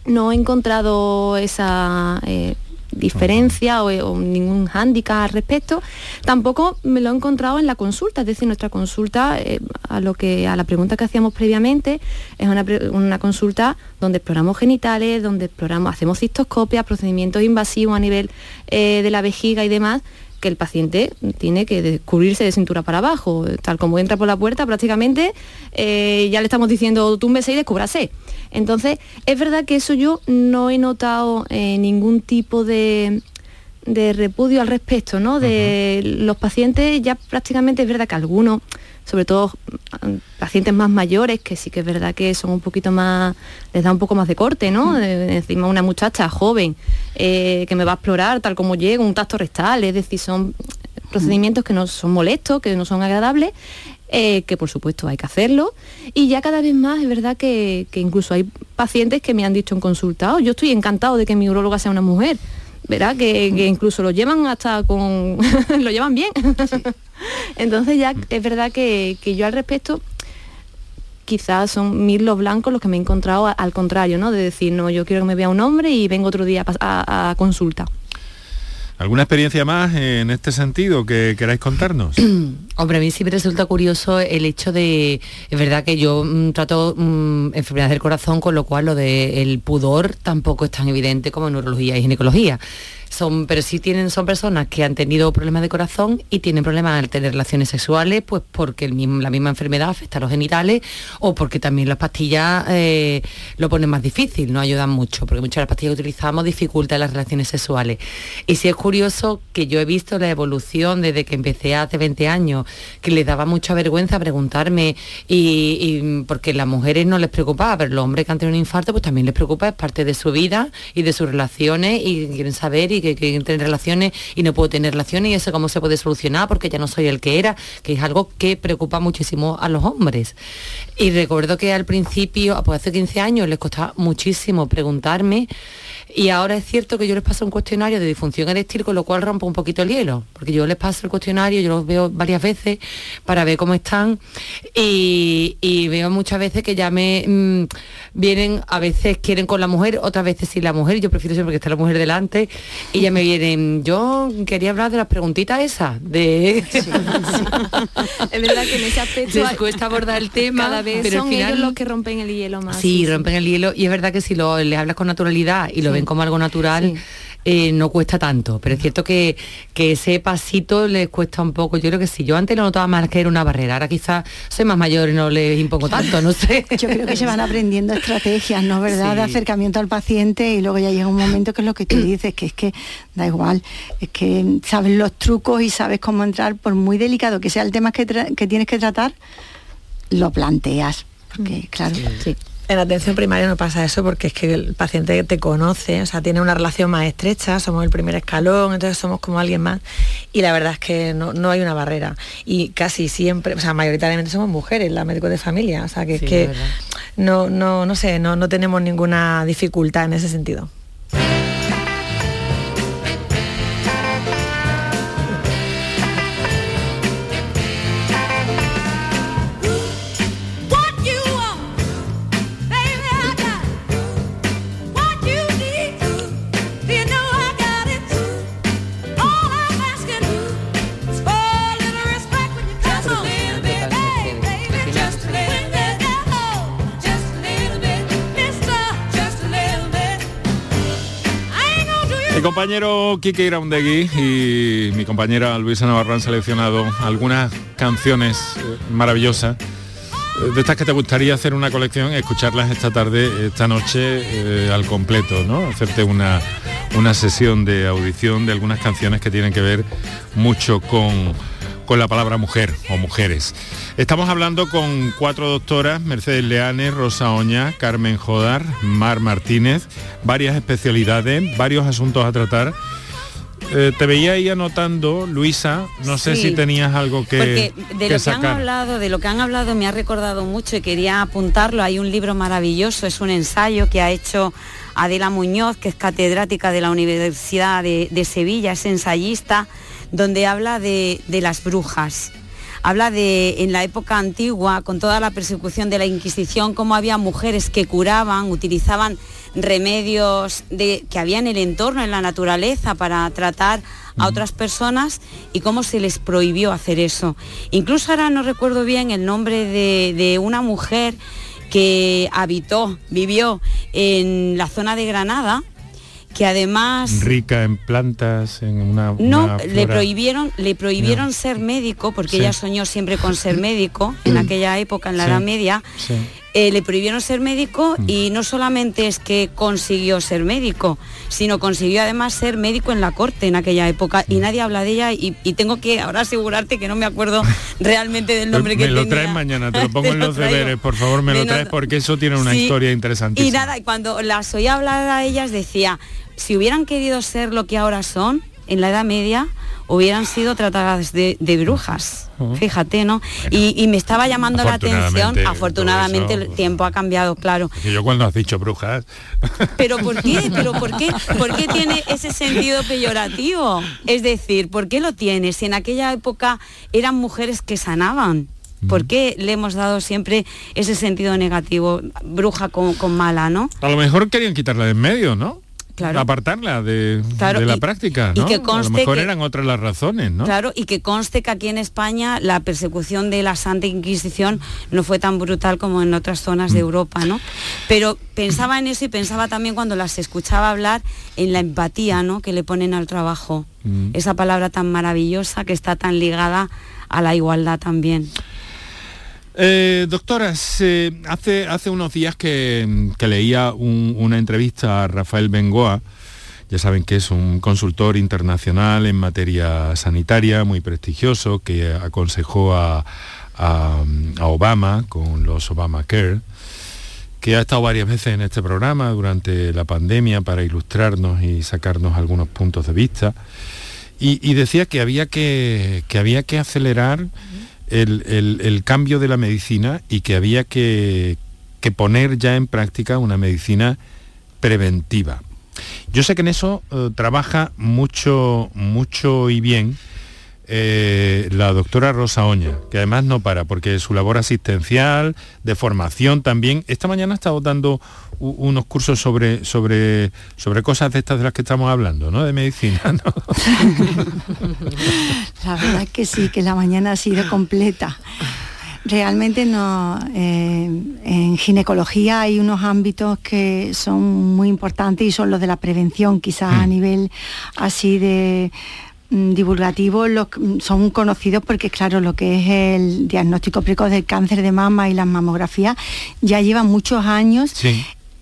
no he encontrado esa eh, diferencia o, ningún hándicap al respecto. Tampoco me lo he encontrado en la consulta, es decir, nuestra consulta, eh, a, lo que, a la pregunta que hacíamos previamente, es una, consulta donde exploramos genitales, donde exploramos, hacemos cistoscopias, procedimientos invasivos a nivel eh, de la vejiga y demás, que el paciente tiene que descubrirse de cintura para abajo. Tal como entra por la puerta, prácticamente eh, ya le estamos diciendo túmbese y descúbrase. Entonces, es verdad que eso yo no he notado eh, ningún tipo de, repudio al respecto, ¿no? De los pacientes ya prácticamente es verdad que algunos sobre todo mm, pacientes más mayores, que sí que es verdad que son un poquito más, les da un poco más de corte, ¿no? encima una muchacha joven eh, que me va a explorar tal como llega, un tacto rectal, es decir, son procedimientos que no son molestos, que no son agradables, eh, que por supuesto hay que hacerlo. Y ya cada vez más es verdad que, incluso hay pacientes que me han dicho en consulta, oh, yo estoy encantado de que mi urologa sea una mujer. ¿Verdad? Que, incluso lo llevan hasta con... <laughs> lo llevan bien. <laughs> Entonces ya es verdad que, yo al respecto quizás son mil los blancos los que me he encontrado al contrario, ¿no? De decir, no, yo quiero que me vea un hombre y vengo otro día a consulta. ¿Alguna experiencia más en este sentido que queráis contarnos? <clears throat> Hombre, a mí sí me resulta curioso el hecho de, es verdad que yo mm, trato mm, enfermedades del corazón, con lo cual lo del pudor tampoco es tan evidente como en neurología y ginecología son, pero sí tienen, son personas que han tenido problemas de corazón y tienen problemas al tener relaciones sexuales, pues porque la misma enfermedad afecta a los genitales o porque también las pastillas eh, lo ponen más difícil, no ayudan mucho, porque muchas de las pastillas que utilizamos dificultan las relaciones sexuales. Y sí es curioso que yo he visto la evolución desde que empecé hace 20 años, que les daba mucha vergüenza preguntarme y, porque las mujeres no les preocupaba, pero los hombres que han tenido un infarto pues también les preocupa, es parte de su vida y de sus relaciones y quieren saber y que, que tener relaciones y no puedo tener relaciones y eso cómo se puede solucionar porque ya no soy el que era, que es algo que preocupa muchísimo a los hombres. Y recuerdo que al principio, pues hace 15 años, les costaba muchísimo preguntarme y ahora es cierto que yo les paso un cuestionario de disfunción eréctil, con lo cual rompo un poquito el hielo, porque yo les paso el cuestionario, yo los veo varias veces para ver cómo están y, veo muchas veces que ya me mm, vienen, a veces quieren con la mujer, otras veces sin la mujer, yo prefiero siempre que esté la mujer delante, y ya me vienen, yo quería hablar de las preguntitas esas, de... es verdad que en ese aspecto... Les cuesta abordar el tema, cada vez pero son al final, ellos los que rompen el hielo más. Sí, rompen el hielo, y es verdad que si lo, les hablas con naturalidad y lo ven como algo natural, eh, no cuesta tanto. Pero es cierto que, que, ese pasito les cuesta un poco. Yo creo que sí, yo antes lo notaba más que era una barrera. Ahora quizás soy más mayor y no les impongo tanto, no sé. Yo creo que se van aprendiendo estrategias, ¿no? ¿Verdad? De acercamiento al paciente y luego ya llega un momento que es lo que tú <clears throat> dices, que es que da igual, es que sabes los trucos y sabes cómo entrar, por muy delicado que sea el tema que, que tienes que tratar, lo planteas. Porque, claro, sí. En atención primaria no pasa eso porque es que el paciente te conoce, o sea, tiene una relación más estrecha, somos el primer escalón, entonces somos como alguien más. Y la verdad es que no, hay una barrera. Y casi siempre, o sea, mayoritariamente somos mujeres, la médico de familia, o sea, que es que no, no, no sé, no, no tenemos ninguna dificultad en ese sentido. Compañero Kike Iraundegui y mi compañera Luisa Navarro han seleccionado algunas canciones eh, maravillosas eh, de estas que te gustaría hacer una colección, escucharlas esta tarde, esta noche eh, al completo, ¿no? Hacerte una, una sesión de audición de algunas canciones que tienen que ver mucho con con la palabra mujer o mujeres. Estamos hablando con cuatro doctoras, Mercedes Leanes, Rosa Oña, Carmen Jodar, Mar Martínez, varias especialidades, varios asuntos a tratar. Eh, te veía ahí anotando, Luisa, no sé si tenías algo que Porque de lo que han hablado, de lo que han hablado me ha recordado mucho y quería apuntarlo. Hay un libro maravilloso, es un ensayo que ha hecho Adela Muñoz, que es catedrática de la Universidad de, de Sevilla, es ensayista donde habla de, las brujas. Habla de en la época antigua, con toda la persecución de la Inquisición, cómo había mujeres que curaban, utilizaban remedios de, que había en el entorno, en la naturaleza, para tratar a otras personas y cómo se les prohibió hacer eso. Incluso ahora no recuerdo bien el nombre de, de una mujer que habitó, vivió en la zona de Granada que además rica en plantas en una no le prohibieron le prohibieron ser médico porque ella soñó siempre con ser médico en aquella época en la Edad Media eh, le prohibieron ser médico y no solamente es que consiguió ser médico, sino consiguió además ser médico en la corte en aquella época y nadie habla de ella y, tengo que ahora asegurarte que no me acuerdo <laughs> realmente del nombre que me lo traes mañana, te lo <laughs> pongo en los deberes, por favor, me, lo traes porque eso tiene una historia interesante. Y nada, cuando las oía hablar a ellas decía, si hubieran querido ser lo que ahora son, en la Edad Media, hubieran sido tratadas de, brujas. Fíjate, ¿no? y, me estaba llamando la atención, afortunadamente el tiempo ha cambiado, claro. yo cuando has dicho brujas. Pero ¿por qué? <laughs> ¿Pero por qué? ¿Por qué tiene ese sentido peyorativo? Es decir, ¿por qué lo tiene? Si en aquella época eran mujeres que sanaban ¿Por qué le hemos dado siempre ese sentido negativo, bruja con, con mala, ¿no? A lo mejor querían quitarla de en medio, ¿no? Claro. apartarla de, Claro, de la y- práctica, y ¿no? que a lo conste mejor que- eran otras las razones, ¿no? Claro, y que conste que aquí en España la persecución de la Santa Inquisición no fue tan brutal como en otras zonas de Mm. Europa, ¿no? Pero pensaba en eso y pensaba también cuando las escuchaba hablar en la empatía, ¿no? Que le ponen al trabajo. Mm. Esa palabra tan maravillosa que está tan ligada a la igualdad también. Eh, doctoras, hace, hace unos días que, que leía un- una entrevista a Rafael Bengoa, ya saben que es un consultor internacional en materia sanitaria muy prestigioso, que aconsejó a, a- a Obama con los Obamacare, que ha estado varias veces en este programa durante la pandemia para ilustrarnos y sacarnos algunos puntos de vista. Y, y decía que había que, que había que acelerar el, el- cambio de la medicina y que había que, que poner ya en práctica una medicina preventiva. Yo sé que en eso eh, trabaja mucho, mucho y bien eh, la doctora Rosa Oña, que además no para, porque su labor asistencial, de formación también, esta mañana ha estado dando unos cursos sobre, sobre, sobre cosas de estas de las que estamos hablando, ¿no? De medicina, ¿no? <laughs> La verdad es que sí, que la mañana ha sido completa. Realmente no, eh, en ginecología hay unos ámbitos que son muy importantes y son los de la prevención, quizás a nivel así de mm, divulgativo los, mm, son conocidos porque claro lo que es el diagnóstico precoz del cáncer de mama y las mamografías ya llevan muchos años.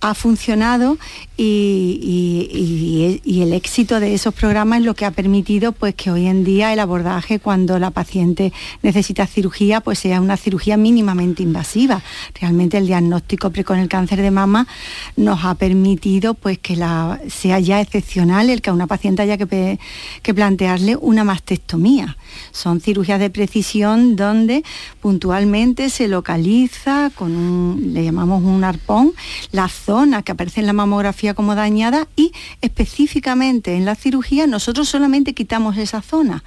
Ha funcionado y, el éxito de esos programas es lo que ha permitido pues que hoy en día el abordaje cuando la paciente necesita cirugía pues sea una cirugía mínimamente invasiva. Realmente el diagnóstico en el cáncer de mama nos ha permitido pues que la, sea ya excepcional el que a una paciente haya que, plantearle una mastectomía. Son cirugías de precisión donde puntualmente se localiza con un, le llamamos un arpón, la que aparece en la mamografía como dañada y específicamente en la cirugía nosotros solamente quitamos esa zona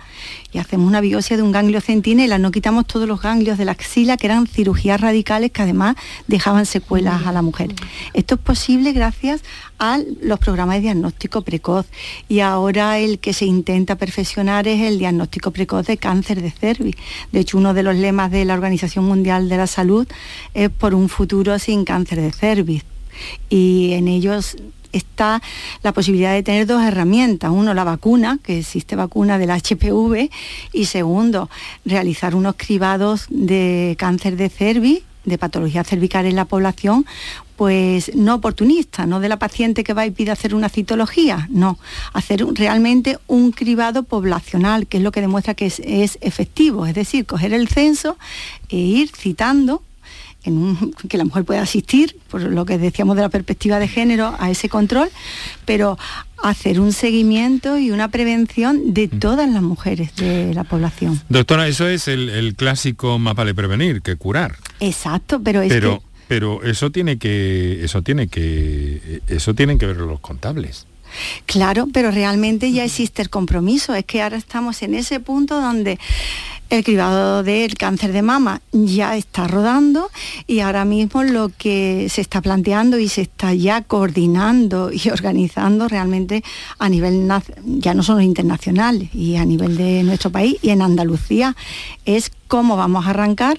y hacemos una biopsia de un ganglio centinela, no quitamos todos los ganglios de la axila que eran cirugías radicales que además dejaban secuelas a la mujer. Esto es posible gracias a los programas de diagnóstico precoz y ahora el que se intenta perfeccionar es el diagnóstico precoz de cáncer de cervix. De hecho, uno de los lemas de la Organización Mundial de la Salud es por un futuro sin cáncer de cervix y en ellos está la posibilidad de tener dos herramientas. Uno, la vacuna, que existe vacuna del HPV, y segundo, realizar unos cribados de cáncer de cervix, de patología cervical en la población, pues no oportunista, no de la paciente que va y pide hacer una citología, no, hacer realmente un cribado poblacional, que es lo que demuestra que es efectivo, es decir, coger el censo e ir citando en un- que la mujer pueda asistir, por lo que decíamos de la perspectiva de género, a ese control, pero hacer un seguimiento y una prevención de todas las mujeres de la población. Doctora, eso es el, el clásico más vale prevenir que curar. Exacto, pero es pero, que pero eso tiene que, eso tiene que, eso tienen que ver los contables. Claro, pero realmente ya existe el compromiso. Es que ahora estamos en ese punto donde el cribado del cáncer de mama ya está rodando y ahora mismo lo que se está planteando y se está ya coordinando y <laughs> organizando realmente a nivel ya no solo internacional y a nivel de nuestro país y en Andalucía es cómo vamos a arrancar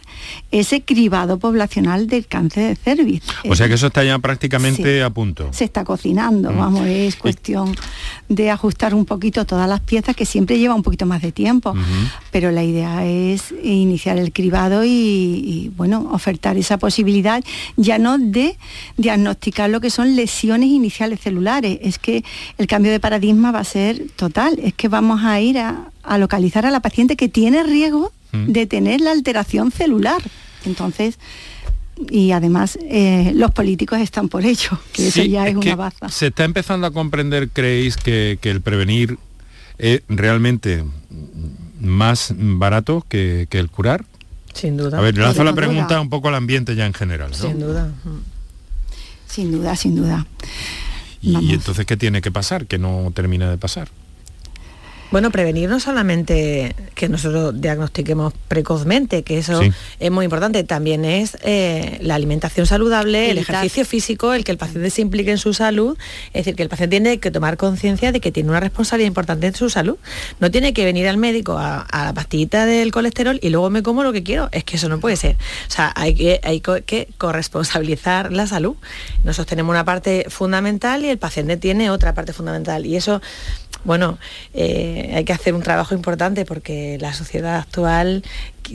ese cribado poblacional del cáncer de cervix. O sea que eso está ya prácticamente Sí. a punto. se está cocinando, Mm. vamos, es cuestión de ajustar un poquito todas las piezas que siempre lleva un poquito más de tiempo, pero la idea es iniciar el cribado y, y, bueno, ofertar esa posibilidad ya no de diagnosticar lo que son lesiones iniciales celulares, es que el cambio de paradigma va a ser total, es que vamos a ir a, a localizar a la paciente que tiene riesgo Mm. de tener la alteración celular. Entonces, y además eh, los políticos están por ello, que eso ya es, una baza. Se está empezando a comprender, creéis, que, que el prevenir es realmente más barato que, que el curar. Sin duda. A ver, lanzo Sin la duda. pregunta un poco al ambiente ya en general. ¿no? Sin duda. Sin duda, sin duda. Y, entonces, ¿qué tiene que pasar? Que no termina de pasar. Bueno, prevenir no solamente que nosotros diagnostiquemos precozmente, que eso es muy importante, también es eh, la alimentación saludable, el ejercicio físico, el que el paciente se implique en su salud, es decir, que el paciente tiene que tomar conciencia de que tiene una responsabilidad importante en su salud. No tiene que venir al médico a, la pastillita del colesterol y luego me como lo que quiero. Es que eso no puede ser. O sea, hay que, hay que corresponsabilizar la salud. Nosotros tenemos una parte fundamental y el paciente tiene otra parte fundamental. Y eso bueno, eh, hay que hacer un trabajo importante porque la sociedad actual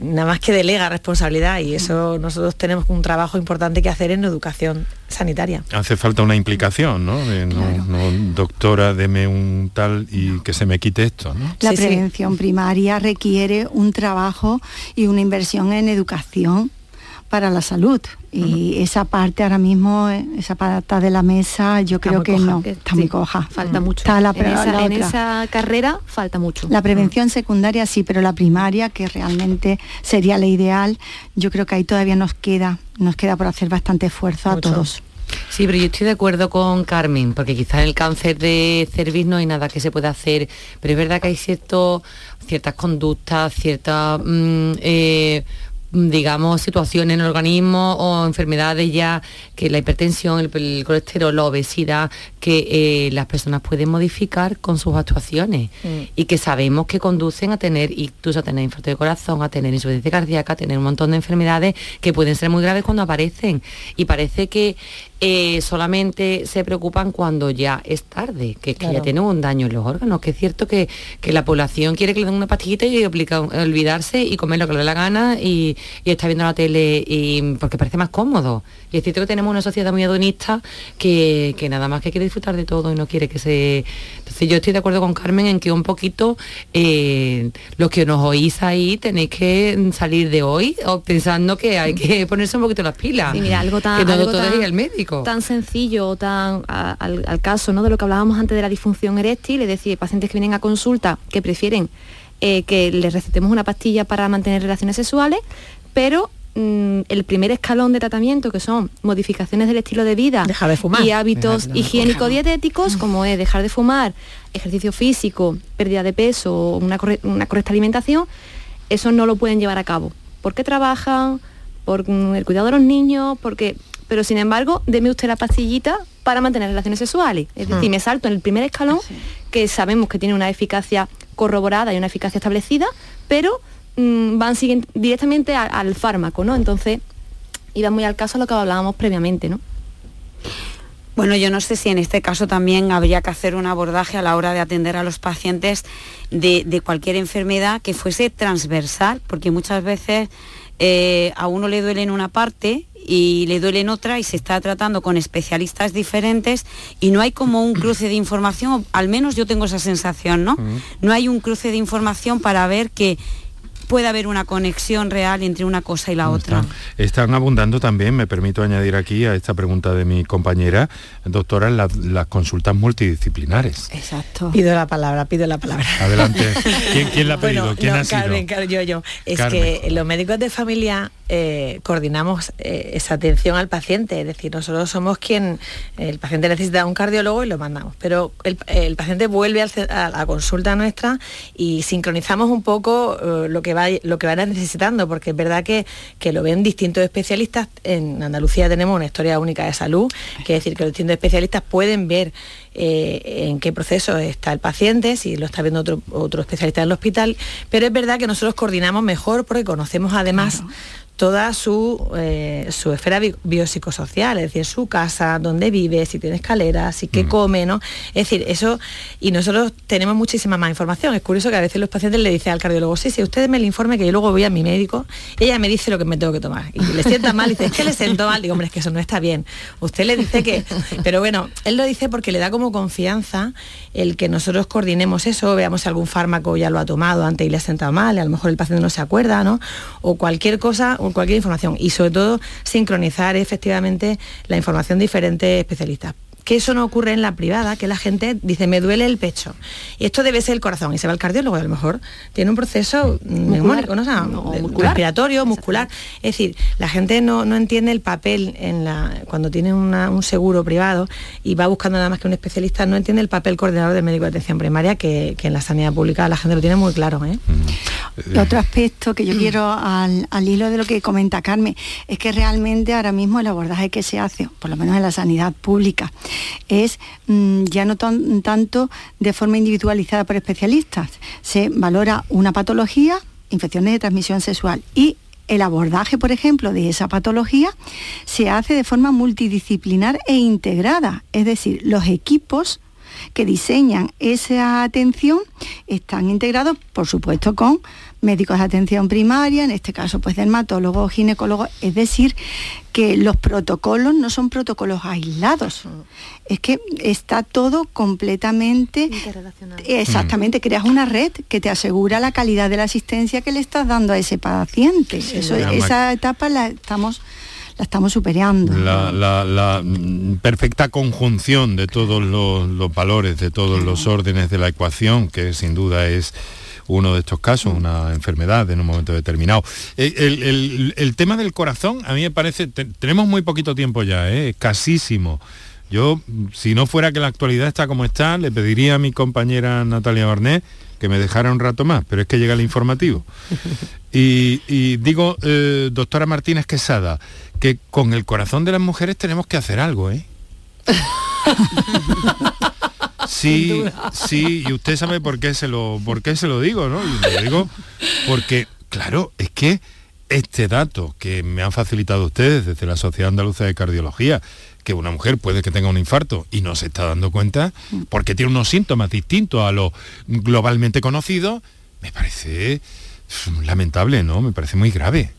nada más que delega responsabilidad y eso nosotros tenemos un trabajo importante que hacer en educación sanitaria. Hace falta una implicación, ¿no? no, doctora, deme un tal y que se me quite esto, ¿no? La prevención primaria requiere un trabajo y una inversión en educación para la salud. Y esa parte ahora mismo, esa pata de la mesa, yo creo que no, está muy coja. Falta mucho. en, esa, carrera falta mucho. La prevención secundaria sí, pero la primaria, que realmente sería la ideal, yo creo que ahí todavía nos queda, nos queda por hacer bastante esfuerzo a todos. Sí, pero yo estoy de acuerdo con Carmen, porque quizás el cáncer de cervix no hay nada que se pueda hacer, pero es verdad que hay cierto, ciertas conductas, ciertas... Mm, eh, digamos, situaciones en el organismo o enfermedades ya que la hipertensión, el, colesterol, la obesidad, que eh, las personas pueden modificar con sus actuaciones mm. y que sabemos que conducen a tener incluso a tener infarto de corazón, a tener insuficiencia cardíaca, a tener un montón de enfermedades que pueden ser muy graves cuando aparecen. Y parece que eh, solamente se preocupan cuando ya es tarde, que que ya tienen un daño en los órganos, que es cierto que, la población quiere que le den una pastillita y olvidarse y comer lo que le dé la gana y, y está viendo la tele y, porque parece más cómodo. Y es cierto que tenemos una sociedad muy hedonista que, nada más que quiere disfrutar de todo y no quiere que se... Entonces yo estoy de acuerdo con Carmen en que un poquito eh, los que nos oís ahí tenéis que salir de hoy pensando que hay que ponerse un poquito las pilas. mira, algo tan, que el médico. Tan sencillo, tan al, caso ¿no? de lo que hablábamos antes de la disfunción eréctil, es decir, pacientes que vienen a consulta que prefieren eh, que les recetemos una pastilla para mantener relaciones sexuales, pero Mm, el primer escalón de tratamiento, que son modificaciones del estilo de vida y hábitos higiénico-dietéticos, como es dejar de fumar, ejercicio físico, pérdida de peso, una, una correcta alimentación, eso no lo pueden llevar a cabo. porque trabajan? Por mm, el cuidado de los niños, porque... Pero sin embargo, deme usted la pastillita para mantener relaciones sexuales. Es decir, hmm. me salto en el primer escalón, que sabemos que tiene una eficacia corroborada y una eficacia establecida, pero Mm, van directamente al fármaco, ¿no? Entonces, iba muy al caso lo que hablábamos previamente, ¿no? Bueno, yo no sé si en este caso también habría que hacer un abordaje a la hora de atender a los pacientes de, cualquier enfermedad que fuese transversal, porque muchas veces eh, a uno le duele en una parte y le duele en otra y se está tratando con especialistas diferentes y no hay como un cruce de información, al menos yo tengo esa sensación, ¿no? No hay un cruce de información para ver que puede haber una conexión real entre una cosa y la otra. Están, abundando también, me permito añadir aquí a esta pregunta de mi compañera, doctora, las, consultas multidisciplinares. Exacto. Pido la palabra, pido la palabra. Adelante. ¿Quién, la ha pedido? ¿Quién ha sido? Carmen, yo, yo. Es que los médicos de familia eh, coordinamos eh, esa atención al paciente, es decir, nosotros somos quien, el paciente necesita un cardiólogo y lo mandamos, pero el, paciente vuelve a la consulta nuestra y sincronizamos un poco eh, lo que lo que van necesitando, porque es verdad que, que lo ven distintos especialistas. En Andalucía tenemos una historia única de salud, que es decir, que los distintos especialistas pueden ver eh, en qué proceso está el paciente, si lo está viendo otro, otro especialista en el hospital, pero es verdad que nosotros coordinamos mejor porque conocemos además toda su, eh, su esfera biopsicosocial, es decir, su casa, dónde vive, si tiene escaleras, si qué come, ¿no? Es decir, eso, y nosotros tenemos muchísima más información. Es curioso que a veces los pacientes le dicen al cardiólogo, sí, sí, ustedes me le informe que yo luego voy a mi médico, ella me dice lo que me tengo que tomar. Y le sienta mal, dice, es que le siento mal, digo, hombre, es que eso no está bien. Usted le dice que, pero bueno, él lo dice porque le da como confianza el que nosotros coordinemos eso, veamos si algún fármaco ya lo ha tomado antes y le ha sentado mal, a lo mejor el paciente no se acuerda, ¿no? O cualquier cosa, cualquier información y sobre todo sincronizar efectivamente la información de diferentes especialistas que eso no ocurre en la privada, que la gente dice, me duele el pecho. Y esto debe ser el corazón. Y se va al cardiólogo, a lo mejor tiene un proceso neumónico, ¿no? respiratorio, muscular. Es decir, la gente no, entiende el papel en la, cuando tiene un seguro privado y va buscando nada más que un especialista, no entiende el papel coordinador del médico de atención primaria, que, en la sanidad pública la gente lo tiene muy claro. ¿eh? Mm. Otro aspecto que yo quiero al, al hilo de lo que comenta Carmen, es que realmente ahora mismo el abordaje que se hace, por lo menos en la sanidad pública, es mm, ya no tanto de forma individualizada por especialistas. Se valora una patología, infecciones de transmisión sexual y el abordaje, por ejemplo, de esa patología se hace de forma multidisciplinar e integrada, es decir, los equipos que diseñan esa atención están integrados, por supuesto, con médicos de atención primaria, en este caso pues dermatólogos, ginecólogos, es decir, que los protocolos no son protocolos aislados, es que está todo completamente exactamente, creas una red que te asegura la calidad de la asistencia que le estás dando a ese paciente. esa etapa la estamos la estamos superando. La, perfecta conjunción de todos los, valores, de todos los órdenes de la ecuación, que sin duda es uno de estos casos, una enfermedad en un momento determinado. Eh, el, tema del corazón, a mí me parece, tenemos muy poquito tiempo ya, ¿eh? escasísimo. Yo, si no fuera que la actualidad está como está, le pediría a mi compañera Natalia Barnet que me dejara un rato más, pero es que llega el informativo. <laughs> Y, digo, eh, doctora Martínez Quesada, que con el corazón de las mujeres tenemos que hacer algo, ¿eh? <laughs> <laughs> Sí, sí, y usted sabe por qué se lo, por qué se lo digo, ¿no? Y lo digo porque, claro, es que este dato que me han facilitado ustedes desde la Sociedad Andaluza de Cardiología, que una mujer puede que tenga un infarto y no se está dando cuenta porque tiene unos síntomas distintos a lo globalmente conocido, me parece lamentable, ¿no? Me parece muy grave.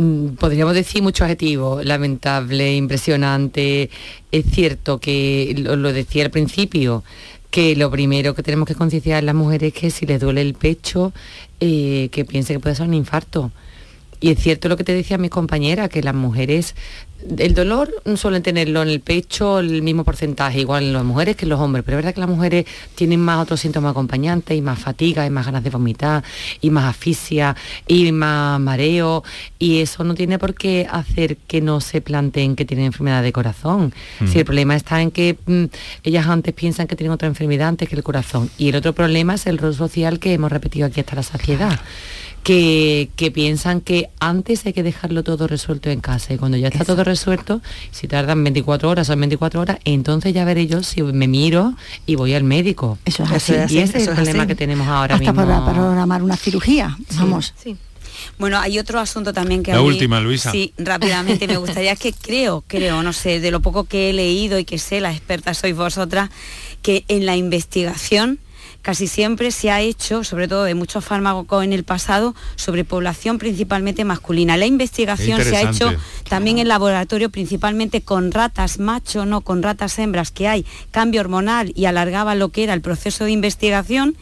Mm, podríamos decir muchos adjetivos, lamentable, impresionante. Es cierto que lo, decía al principio, que lo primero que tenemos que concienciar a las mujeres es que si les duele el pecho, eh, que piense que puede ser un infarto. Y es cierto lo que te decía mi compañera, que las mujeres el dolor suelen tenerlo en el pecho el mismo porcentaje, igual en las mujeres que en los hombres, pero es verdad que las mujeres tienen más otros síntomas acompañantes y más fatiga, y más ganas de vomitar, y más asfixia, y más mareo, y eso no tiene por qué hacer que no se planteen que tienen enfermedad de corazón. Si el problema está en que mm, ellas antes piensan que tienen otra enfermedad antes que el corazón. Y el otro problema es el rol social que hemos repetido aquí hasta la saciedad que, piensan que antes hay que dejarlo todo resuelto en casa y cuando ya está todo resuelto, si tardan 24 horas o 24 horas, entonces ya veré yo si me miro y voy al médico. Eso es así. y ese es el problema que tenemos ahora Hasta mismo. para programar una cirugía, vamos. Sí. Bueno, hay otro asunto también que... La última, Luisa. Sí, rápidamente. me gustaría que <laughs> creo, creo, no sé, de lo poco que he leído y que sé, la experta sois vosotras, que en la investigación casi siempre se ha hecho, sobre todo de muchos fármacos en el pasado, sobre población principalmente masculina. La investigación se ha hecho también en laboratorio, principalmente con ratas macho, no con ratas hembras, que hay cambio hormonal y alargaba lo que era el proceso de investigación.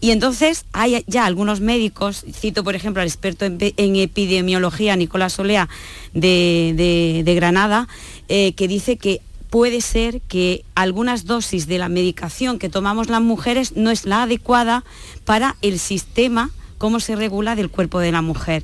Y entonces hay ya algunos médicos, cito por ejemplo al experto en, epidemiología Nicolás Olea de, Granada, eh, que dice que puede ser que algunas dosis de la medicación que tomamos las mujeres no es la adecuada para el sistema cómo se regula del cuerpo de la mujer.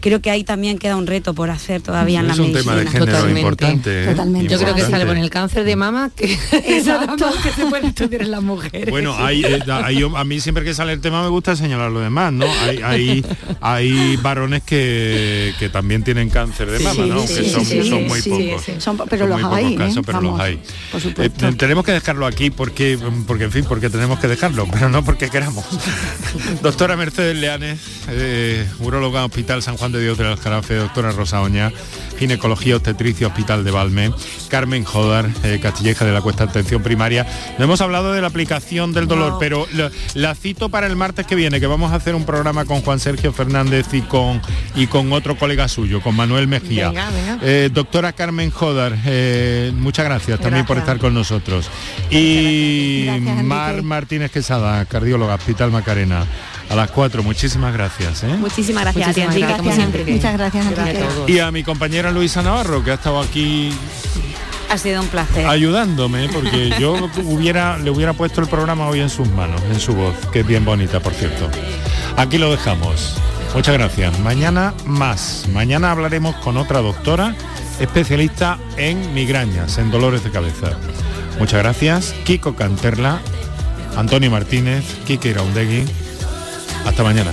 Creo que ahí también queda un reto por hacer todavía en la medicina. Es un tema de género importante. ¿eh? Yo creo que sale con el cáncer de mama que, <laughs> que se puede estudiar en las mujeres. Bueno, eh, a mí siempre que sale el tema me gusta señalar lo demás, ¿no? Hay, hay, varones que, que, también tienen cáncer de mama, ¿no? que son, muy pocos. pero los hay, casos, pero los hay. Eh, tenemos que dejarlo aquí porque, porque, en fin, porque tenemos que dejarlo, pero no porque queramos. <laughs> Doctora Mercedes Leal eh, urologa Hospital San Juan de Dios del Aljarafe, doctora Rosa Oña, ginecología obstetricia Hospital de Valme, Carmen Jodar, eh, Castilleja de la Cuesta Atención Primaria. No hemos hablado de la aplicación del dolor, pero la, cito para el martes que viene, que vamos a hacer un programa con Juan Sergio Fernández y con, y con otro colega suyo, con Manuel Mejía. Eh, doctora Carmen Jodar, muchas gracias, también por estar con nosotros. Y Mar Martínez Quesada, cardióloga, Hospital Macarena a las 4. Muchísimas gracias. ¿eh? Muchísimas gracias a ti, Muchas gracias, Y a mi compañera Luisa Navarro, que ha estado aquí Ha sido un placer. Ayudándome, porque yo hubiera, le hubiera puesto el programa hoy en sus manos, en su voz, que es bien bonita, por cierto. Aquí lo dejamos. Muchas gracias. Mañana más. Mañana hablaremos con otra doctora especialista en migrañas, en dolores de cabeza. Muchas gracias. Kiko Canterla, Antonio Martínez, Kike Iraundegui. Hasta mañana.